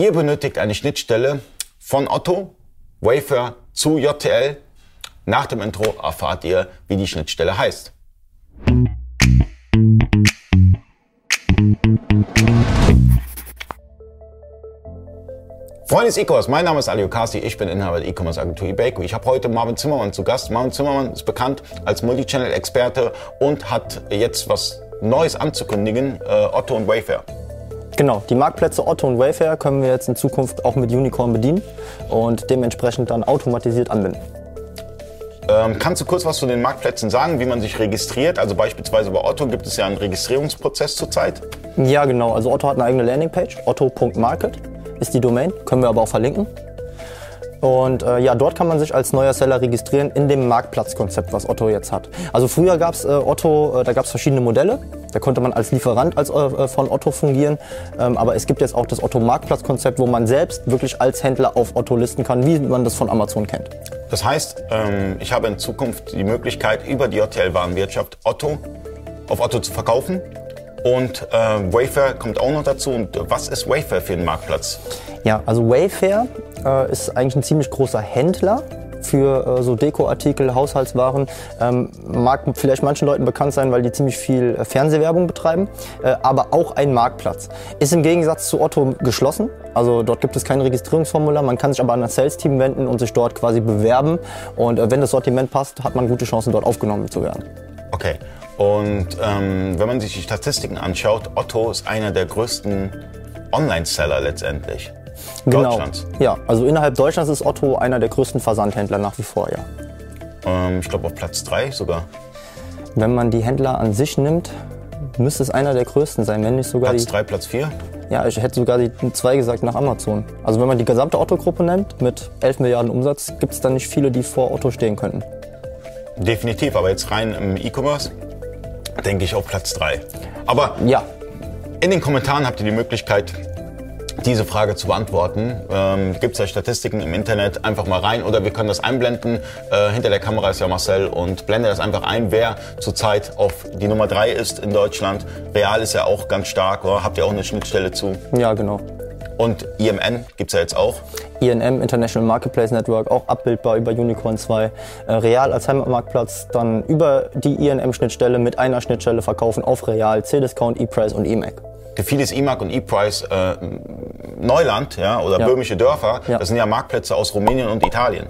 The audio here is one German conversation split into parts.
Ihr benötigt eine Schnittstelle von Otto, Wayfair zu JTL. Nach dem Intro erfahrt ihr, wie die Schnittstelle heißt. Freunde des E-Commerce, mein Name ist Ali Okasi, ich bin Inhaber der E-Commerce Agentur eBayco. Ich habe heute Marvin Zimmermann zu Gast. Marvin Zimmermann ist bekannt als Multichannel-Experte und hat jetzt was Neues anzukündigen, äh, Otto und Wayfair. Genau, die Marktplätze Otto und Wayfair können wir jetzt in Zukunft auch mit Unicorn bedienen und dementsprechend dann automatisiert anbinden. Ähm, kannst du kurz was zu den Marktplätzen sagen, wie man sich registriert? Also beispielsweise bei Otto gibt es ja einen Registrierungsprozess zurzeit. Ja, genau. Also Otto hat eine eigene Landingpage, otto.market ist die Domain, können wir aber auch verlinken. Und äh, ja, dort kann man sich als neuer Seller registrieren in dem Marktplatzkonzept, was Otto jetzt hat. Also früher gab es äh, Otto, äh, da gab es verschiedene Modelle. Da konnte man als Lieferant als, äh, von Otto fungieren. Ähm, aber es gibt jetzt auch das Otto Marktplatzkonzept, wo man selbst wirklich als Händler auf Otto listen kann, wie man das von Amazon kennt. Das heißt, ähm, ich habe in Zukunft die Möglichkeit, über die JTL-Warenwirtschaft Otto auf Otto zu verkaufen. Und äh, Wayfair kommt auch noch dazu. Und was ist Wayfair für ein Marktplatz? Ja, also Wayfair äh, ist eigentlich ein ziemlich großer Händler für äh, so Dekoartikel, Haushaltswaren. Ähm, mag vielleicht manchen Leuten bekannt sein, weil die ziemlich viel äh, Fernsehwerbung betreiben, äh, aber auch ein Marktplatz. Ist im Gegensatz zu Otto geschlossen, also dort gibt es kein Registrierungsformular, man kann sich aber an das Sales-Team wenden und sich dort quasi bewerben und äh, wenn das Sortiment passt, hat man gute Chancen, dort aufgenommen zu werden. Okay. Und ähm, wenn man sich die Statistiken anschaut, Otto ist einer der größten Online-Seller letztendlich. Genau. Deutschlands. Ja, also innerhalb Deutschlands ist Otto einer der größten Versandhändler nach wie vor, ja. Ähm, ich glaube auf Platz 3 sogar. Wenn man die Händler an sich nimmt, müsste es einer der größten sein, wenn nicht sogar Platz 3, Platz 4? Ja, ich hätte sogar die 2 gesagt nach Amazon. Also wenn man die gesamte Otto-Gruppe nimmt mit 11 Milliarden Umsatz, gibt es da nicht viele, die vor Otto stehen könnten. Definitiv, aber jetzt rein im E-Commerce denke ich auf Platz 3. Aber ja. in den Kommentaren habt ihr die Möglichkeit, diese Frage zu beantworten. Ähm, Gibt es ja Statistiken im Internet, einfach mal rein oder wir können das einblenden. Äh, hinter der Kamera ist ja Marcel und blende das einfach ein, wer zurzeit auf die Nummer 3 ist in Deutschland. Real ist ja auch ganz stark, oder? habt ihr auch eine Schnittstelle zu? Ja, genau. Und IMN gibt es ja jetzt auch. INM, International Marketplace Network, auch abbildbar über Unicorn 2. Äh, Real als Heimatmarktplatz, dann über die INM-Schnittstelle mit einer Schnittstelle verkaufen auf Real, C-Discount, E-Price und E-Mac. Für vieles E-Mark und E-Price äh, Neuland ja, oder ja. böhmische Dörfer, ja. das sind ja Marktplätze aus Rumänien und Italien.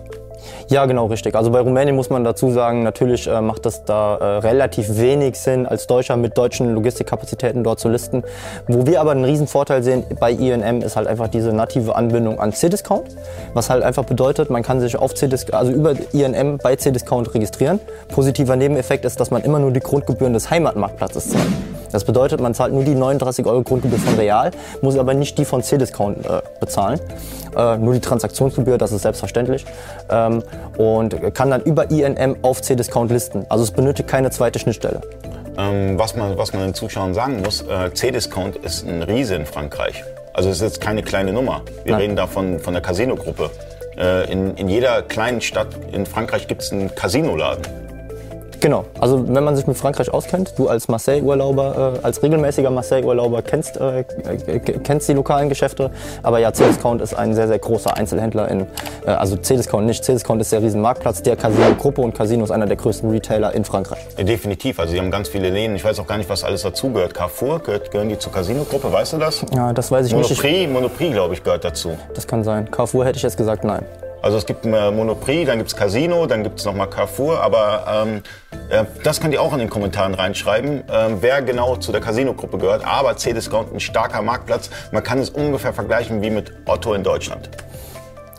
Ja, genau, richtig. Also bei Rumänien muss man dazu sagen, natürlich äh, macht es da äh, relativ wenig Sinn, als Deutscher mit deutschen Logistikkapazitäten dort zu listen. Wo wir aber einen riesen Vorteil sehen bei INM ist halt einfach diese native Anbindung an C-Discount, was halt einfach bedeutet, man kann sich auf also über INM bei C-Discount registrieren. Positiver Nebeneffekt ist, dass man immer nur die Grundgebühren des Heimatmarktplatzes zahlt. Das bedeutet, man zahlt nur die 39 Euro Grundgebühr von Real, muss aber nicht die von C-Discount äh, bezahlen. Äh, nur die Transaktionsgebühr, das ist selbstverständlich. Ähm, und kann dann über INM auf C-Discount listen. Also es benötigt keine zweite Schnittstelle. Ähm, was, man, was man den Zuschauern sagen muss, äh, C-Discount ist ein Riese in Frankreich. Also es ist jetzt keine kleine Nummer. Wir Nein. reden da von, von der Casino-Gruppe. Äh, in, in jeder kleinen Stadt in Frankreich gibt es einen Casinoladen. Genau, also wenn man sich mit Frankreich auskennt, du als Marseille-Urlauber, äh, als regelmäßiger Marseille-Urlauber kennst, äh, kennst die lokalen Geschäfte, aber ja, C-Discount ist ein sehr, sehr großer Einzelhändler in, äh, also C-Discount nicht, C-Discount ist der Riesenmarktplatz der Casino-Gruppe und Casino ist einer der größten Retailer in Frankreich. Ja, definitiv, also sie haben ganz viele Läden, ich weiß auch gar nicht, was alles dazugehört. Carrefour, gehört, gehören die zur Casino-Gruppe, weißt du das? Ja, das weiß ich Monoprix, nicht. Monoprix, glaube ich, gehört dazu. Das kann sein. Carrefour hätte ich jetzt gesagt, nein. Also es gibt Monoprix, dann gibt es Casino, dann gibt es nochmal Carrefour, aber ähm, äh, das könnt ihr auch in den Kommentaren reinschreiben, äh, wer genau zu der Casino-Gruppe gehört. Aber C-Discount ein starker Marktplatz. Man kann es ungefähr vergleichen wie mit Otto in Deutschland.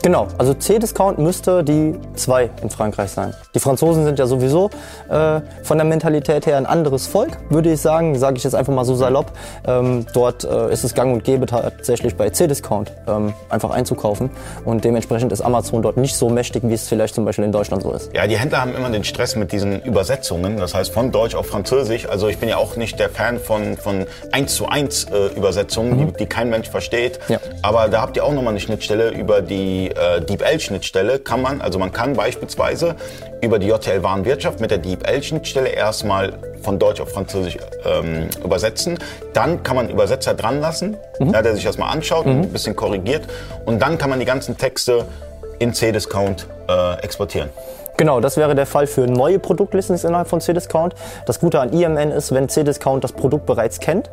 Genau, also C-Discount müsste die 2 in Frankreich sein. Die Franzosen sind ja sowieso äh, von der Mentalität her ein anderes Volk, würde ich sagen, sage ich jetzt einfach mal so salopp. Ähm, dort äh, ist es gang und gäbe tatsächlich bei C-Discount ähm, einfach einzukaufen und dementsprechend ist Amazon dort nicht so mächtig, wie es vielleicht zum Beispiel in Deutschland so ist. Ja, die Händler haben immer den Stress mit diesen Übersetzungen, das heißt von Deutsch auf Französisch. Also ich bin ja auch nicht der Fan von, von 1 zu 1 äh, Übersetzungen, mhm. die, die, kein Mensch versteht. Ja. Aber da habt ihr auch nochmal eine Schnittstelle über die äh, DeepL-Schnittstelle kann man, also man kann beispielsweise über die JTL-Warenwirtschaft mit der DeepL-Schnittstelle erstmal von Deutsch auf Französisch ähm, übersetzen. Dann kann man einen Übersetzer dran lassen, mhm. ja, der sich das mal anschaut, mhm. ein bisschen korrigiert. Und dann kann man die ganzen Texte in C-Discount äh, exportieren. Genau, das wäre der Fall für neue Produktlistings innerhalb von C-Discount. Das Gute an IMN ist, wenn C-Discount das Produkt bereits kennt,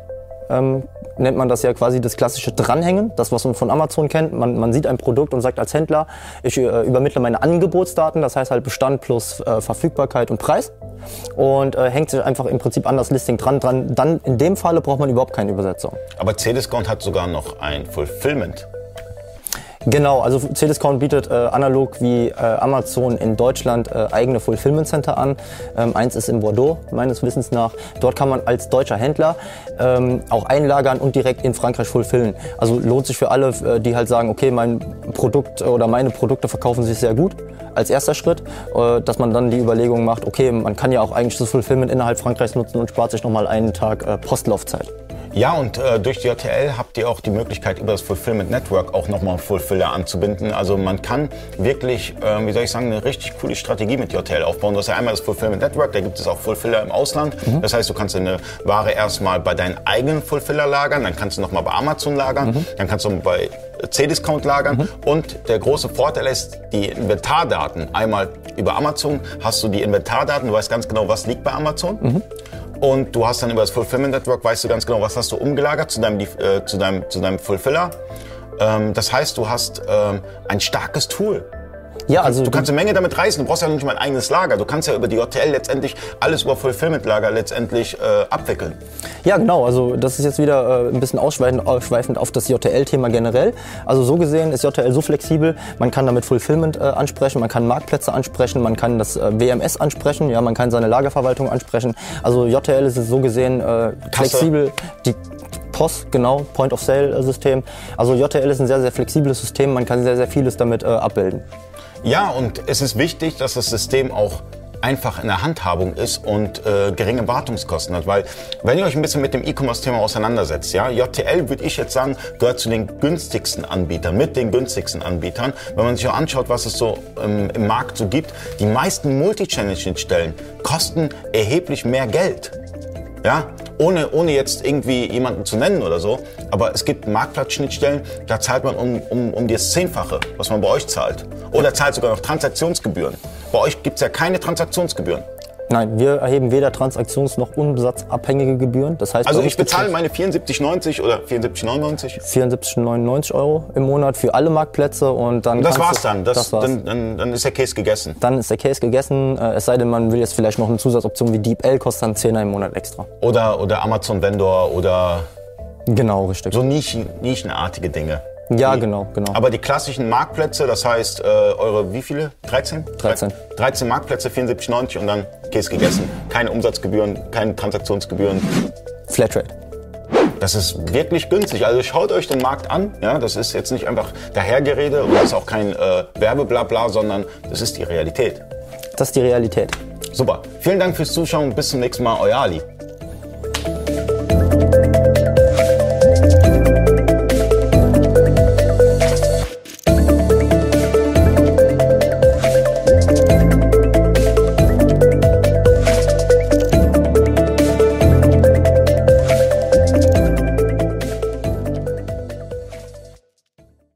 ähm, nennt man das ja quasi das klassische Dranhängen, das was man von Amazon kennt. Man, man sieht ein Produkt und sagt als Händler, ich äh, übermittle meine Angebotsdaten, das heißt halt Bestand plus äh, Verfügbarkeit und Preis und äh, hängt sich einfach im Prinzip an das Listing dran. dran. Dann in dem Falle braucht man überhaupt keine Übersetzung. Aber Cdiscount hat sogar noch ein Fulfillment. Genau, also Cdiscount bietet äh, analog wie äh, Amazon in Deutschland äh, eigene Fulfillment Center an. Ähm, eins ist in Bordeaux, meines Wissens nach. Dort kann man als deutscher Händler ähm, auch einlagern und direkt in Frankreich fulfillen. Also lohnt sich für alle, äh, die halt sagen, okay, mein Produkt oder meine Produkte verkaufen sich sehr gut als erster Schritt, äh, dass man dann die Überlegung macht, okay, man kann ja auch eigentlich das Fulfillment innerhalb Frankreichs nutzen und spart sich nochmal einen Tag äh, Postlaufzeit. Ja, und äh, durch die JTL habt ihr auch die Möglichkeit, über das Fulfillment Network auch nochmal Fulfiller anzubinden. Also man kann wirklich, äh, wie soll ich sagen, eine richtig coole Strategie mit JTL aufbauen. Du hast ja einmal das Fulfillment Network, da gibt es auch Fulfiller im Ausland. Mhm. Das heißt, du kannst deine Ware erstmal bei deinen eigenen Fulfiller lagern, dann kannst du nochmal bei Amazon lagern, mhm. dann kannst du bei C-Discount lagern. Mhm. Und der große Vorteil ist, die Inventardaten, einmal über Amazon hast du die Inventardaten, du weißt ganz genau, was liegt bei Amazon. Und du hast dann über das Fulfillment Network, weißt du ganz genau, was hast du umgelagert zu deinem, äh, zu deinem, zu deinem Fulfiller. Ähm, das heißt, du hast ähm, ein starkes Tool. Ja, also du kannst eine Menge damit reisen. Du brauchst ja nicht mal ein eigenes Lager. Du kannst ja über die JTL letztendlich alles über Fulfillment-Lager letztendlich äh, abwickeln. Ja, genau. Also das ist jetzt wieder äh, ein bisschen ausschweifend, ausschweifend auf das JTL-Thema generell. Also so gesehen ist JTL so flexibel. Man kann damit Fulfillment äh, ansprechen, man kann Marktplätze ansprechen, man kann das äh, WMS ansprechen, ja, man kann seine Lagerverwaltung ansprechen. Also JTL ist so gesehen äh, flexibel. Die POS, genau, Point of Sale System. Also JTL ist ein sehr, sehr flexibles System. Man kann sehr, sehr vieles damit äh, abbilden. Ja, und es ist wichtig, dass das System auch einfach in der Handhabung ist und äh, geringe Wartungskosten hat. Weil wenn ihr euch ein bisschen mit dem E-Commerce-Thema auseinandersetzt, ja, JTL würde ich jetzt sagen, gehört zu den günstigsten Anbietern, mit den günstigsten Anbietern. Wenn man sich auch anschaut, was es so ähm, im Markt so gibt, die meisten Multi-Channel-Schnittstellen kosten erheblich mehr Geld. Ja, ohne, ohne jetzt irgendwie jemanden zu nennen oder so. Aber es gibt Marktplatzschnittstellen, da zahlt man um, um, um das Zehnfache, was man bei euch zahlt. Oder zahlt sogar noch Transaktionsgebühren. Bei euch gibt es ja keine Transaktionsgebühren. Nein, wir erheben weder transaktions- noch umsatzabhängige Gebühren. Das heißt, also ich bezahle meine 74,90 oder 74,99? 74,99 Euro im Monat für alle Marktplätze und dann. Das war's dann. Das, das war's. Dann, dann, dann, ist der Case gegessen. Dann ist der Case gegessen. Äh, es sei denn, man will jetzt vielleicht noch eine Zusatzoption wie DeepL, kostet dann 10 im Monat extra. Oder, oder Amazon Vendor oder. Genau, richtig. So Nischen, nischenartige Dinge. Ja, die, genau, genau. Aber die klassischen Marktplätze, das heißt, äh, eure wie viele? 13? 13. 13 Marktplätze, 74,90 und dann Käse gegessen. Keine Umsatzgebühren, keine Transaktionsgebühren. Flatrate. Das ist wirklich günstig. Also schaut euch den Markt an. Ja, das ist jetzt nicht einfach dahergerede und das ist auch kein äh, Werbeblabla, sondern das ist die Realität. Das ist die Realität. Super. Vielen Dank fürs Zuschauen. Bis zum nächsten Mal. Euer Ali.